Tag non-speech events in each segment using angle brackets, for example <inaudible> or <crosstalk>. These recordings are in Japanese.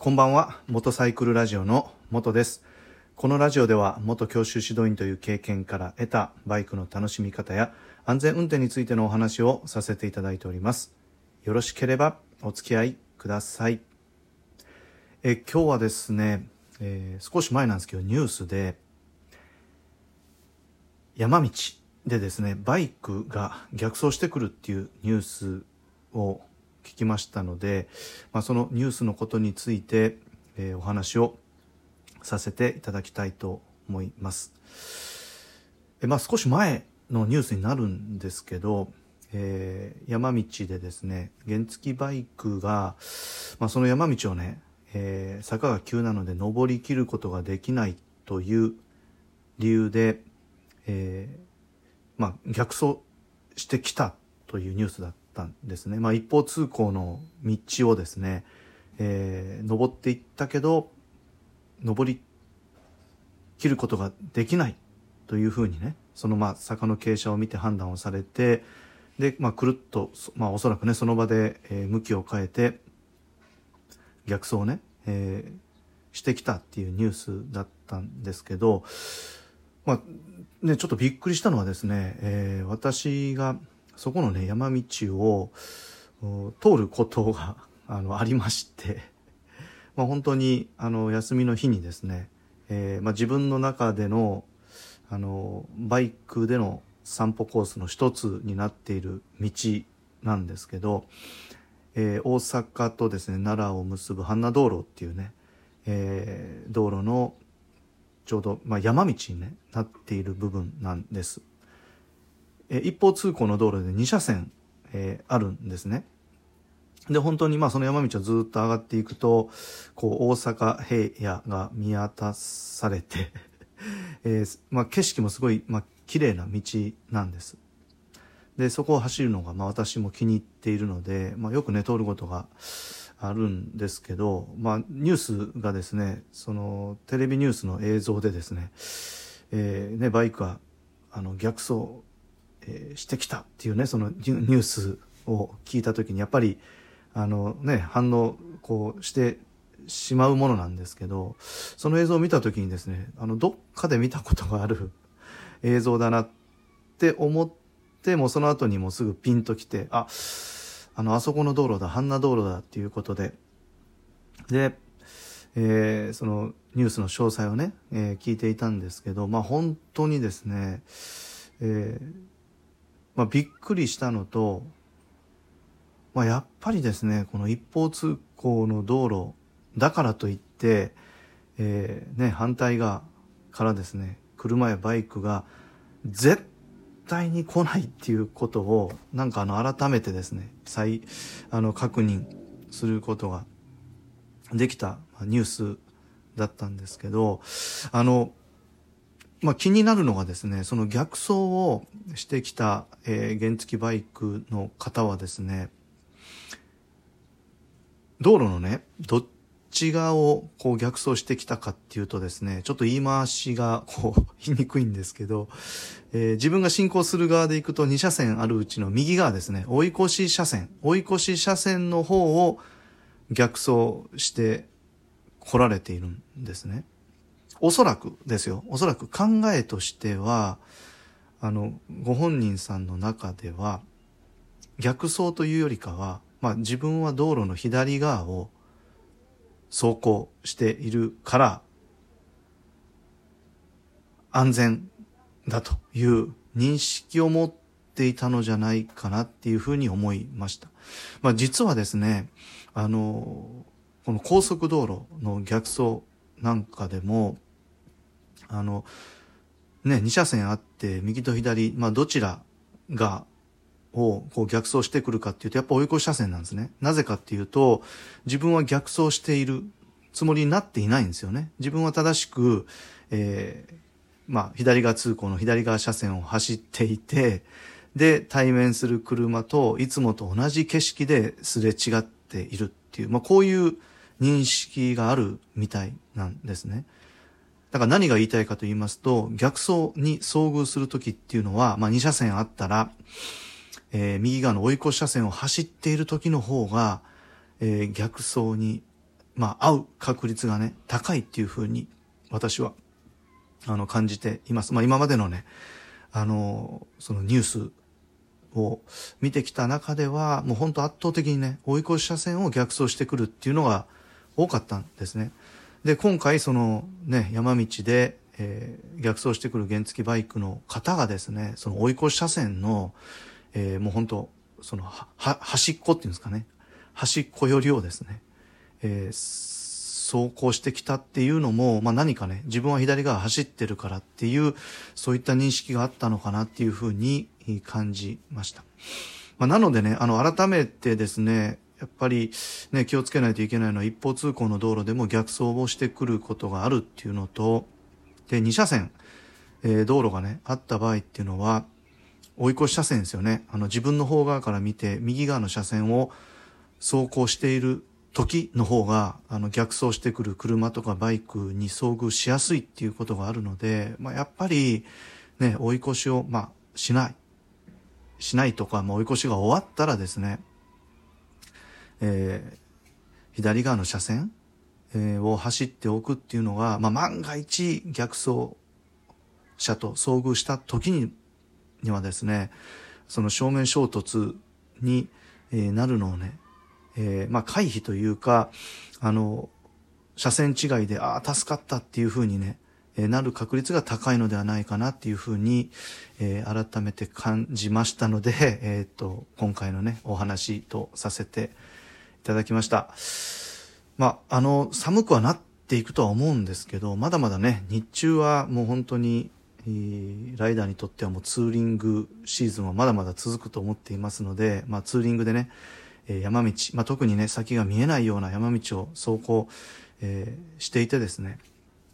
こんばんは、元サイクルラジオの元です。このラジオでは、元教習指導員という経験から得たバイクの楽しみ方や安全運転についてのお話をさせていただいております。よろしければお付き合いください。え今日はですね、えー少し前なんですけど、ニュースで、山道でですね、バイクが逆走してくるっていうニュースを聞きましたので、まあ、そのニュースのことについて、えーお話をさせていただきたいと思います。えまあ、少し前のニュースになるんですけど、えー山道でですね、原付バイクが、まあ、その山道をね、えー坂が急なので登りきることができないという理由で、えーまあ、逆走してきたというニュースだったんですね。まあ、一方通行の道をですね、えー登っていったけど、登り切ることができないというふうにね、そのまあ坂の傾斜を見て判断をされて、で、まあ、くるっと、まあ、おそらくね、その場で、え向きを変えて、逆走をね、えーしてきたっていうニュースだったんですけど、まあ、ね、ちょっとびっくりしたのはですね、えー私がそこのね、山道を通ることがあのありまして、まあ、本当にあの休みの日にですね、えーまあ、自分の中でのあのバイクでの散歩コースの一つになっている道なんですけど、えー大阪とですね奈良を結ぶ阪奈道路っていうね、えー道路のちょうど、まあ、山道に、ね、なっている部分なんです。え一方通行の道路で2車線、えーあるんですね。で、本当にまあその山道をずっと上がっていくと、こう大阪平野が見渡されて、<laughs> えーまあ景色もすごい、まあ綺麗な道なんです。で、そこを走るのがまあ私も気に入っているので、まあよくね、通ることがあるんですけど、まあニュースがですね、そのテレビニュースの映像でですね、えーね、バイクがあの逆走、えーしてきたっていうね、そのニュースを聞いたときにやっぱりあのね、反応こうしてしまうものなんですけど、その映像を見たときにですね、あの、どっかで見たことがある <laughs> 映像だなって思って、もその後にもすぐピンときて、あ、あの、あそこの道路だ、阪奈道路だっていうことで、で、えーそのニュースの詳細をね、えー聞いていたんですけど、まあ本当にですね、えーまあびっくりしたのと、まあ、やっぱりですね、この一方通行の道路だからといって、えーね、反対側からですね、車やバイクが絶対に来ないっていうことを、なんかあの、改めてですね、再、あの、確認することができたニュースだったんですけど、あの、まあ、気になるのがですね、その逆走をしてきた、えー原付バイクの方はですね、道路のね、どっち側をこう逆走してきたかっていうとですね、ちょっと言い回しがこう <laughs> 言いにくいんですけど、えー自分が進行する側で行くと2車線あるうちの右側ですね、追い越し車線、追い越し車線の方を逆走して来られているんですね。おそらくですよ。おそらく考えとしては、あの、ご本人さんの中では、逆走というよりかは、まあ自分は道路の左側を走行しているから、安全だという認識を持っていたのじゃないかなっていうふうに思いました。まあ実はですね、あの、この高速道路の逆走なんかでも、あの、ね、2車線あって、右と左、まあどちらが、をこう逆走してくるかっていうと、やっぱ追い越し車線なんですね。なぜかっていうと、自分は逆走しているつもりになっていないんですよね。自分は正しく、えーまあ左側通行の左側車線を走っていて、で、対面する車といつもと同じ景色ですれ違っているっていう、まあこういう認識があるみたいなんですね。だから何が言いたいかと言いますと、逆走に遭遇するときっていうのは、まあ2車線あったら、えー右側の追い越し車線を走っている時の方が、えー逆走にまあ、会う確率がね、高いっていうふうに、私は、あの、感じています。まあ、今までのね、あの、そのニュースを見てきた中では、もう本当圧倒的にね、追い越し車線を逆走してくるっていうのが多かったんですね。で、今回そのね、山道で、えー、逆走してくる原付バイクの方がですね、その追い越し車線の、えー、もう本当その、は、端っこっていうんですかね、端っこよりをですね、えー、走行してきたっていうのも、まあ何かね、自分は左側走ってるからっていう、そういった認識があったのかなっていうふうに感じました。まあ、なのでね、あの、改めてですね、やっぱりね、気をつけないといけないのは一方通行の道路でも逆走をしてくることがあるっていうのと、で、2車線、えー、道路がね、あった場合っていうのは、追い越し車線ですよね。あの、自分の方側から見て、右側の車線を走行している時の方が、あの、逆走してくる車とかバイクに遭遇しやすいっていうことがあるので、まあ、やっぱり、ね、追い越しを、まあ、しない。しないとか、まあ、追い越しが終わったらですね、えー、左側の車線、えー、を走っておくっていうのが、まあ、万が一逆走車と遭遇した時ににはですね、その正面衝突に、えー、なるのをね、えー、まあ、回避というか、あの、車線違いで、ああ、助かったっていうふうにね、なる確率が高いのではないかなっていうふうに、えー、改めて感じましたので、えっ、と、今回のね、お話とさせていただきました。まあ、あの、寒くはなっていくとは思うんですけど、まだまだね、日中はもう本当に、ライダーにとってはもうツーリングシーズンはまだまだ続くと思っていますので、まあ、ツーリングでね、山道、まあ、特にね、先が見えないような山道を走行、えー、していてですね、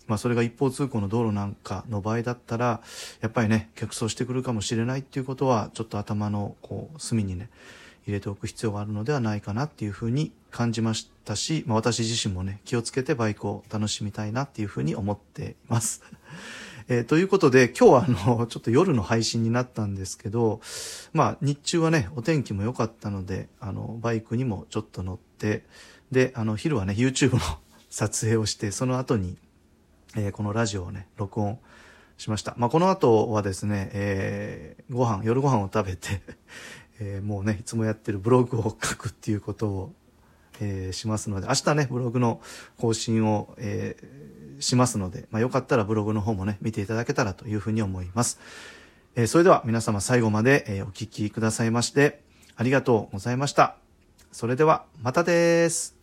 まあ、それが一方通行の道路なんかの場合だったら、やっぱりね、逆走してくるかもしれないっていうことは、ちょっと頭のこう隅にね、入れておく必要があるのではないかなっていうふうに感じましたし、まあ、私自身もね、気をつけてバイクを楽しみたいなっていうふうに思っています。<laughs> えー、ということで、今日はあの、ちょっと夜の配信になったんですけど、まあ、日中はね、お天気も良かったので、あの、バイクにもちょっと乗って、で、あの、昼はね、YouTube の <laughs> 撮影をして、その後に、えー、このラジオをね、録音しました。まあ、この後はですね、えー、ご飯、夜ご飯を食べてえー、もうね、いつもやってるブログを書くっていうことを、えー、しますので、明日ね、ブログの更新を、えー、しますので、まあ、よかったらブログの方もね、見ていただけたらというふうに思います。えー、それでは皆様最後まで、え、お聴きくださいまして、ありがとうございました。それでは、またです。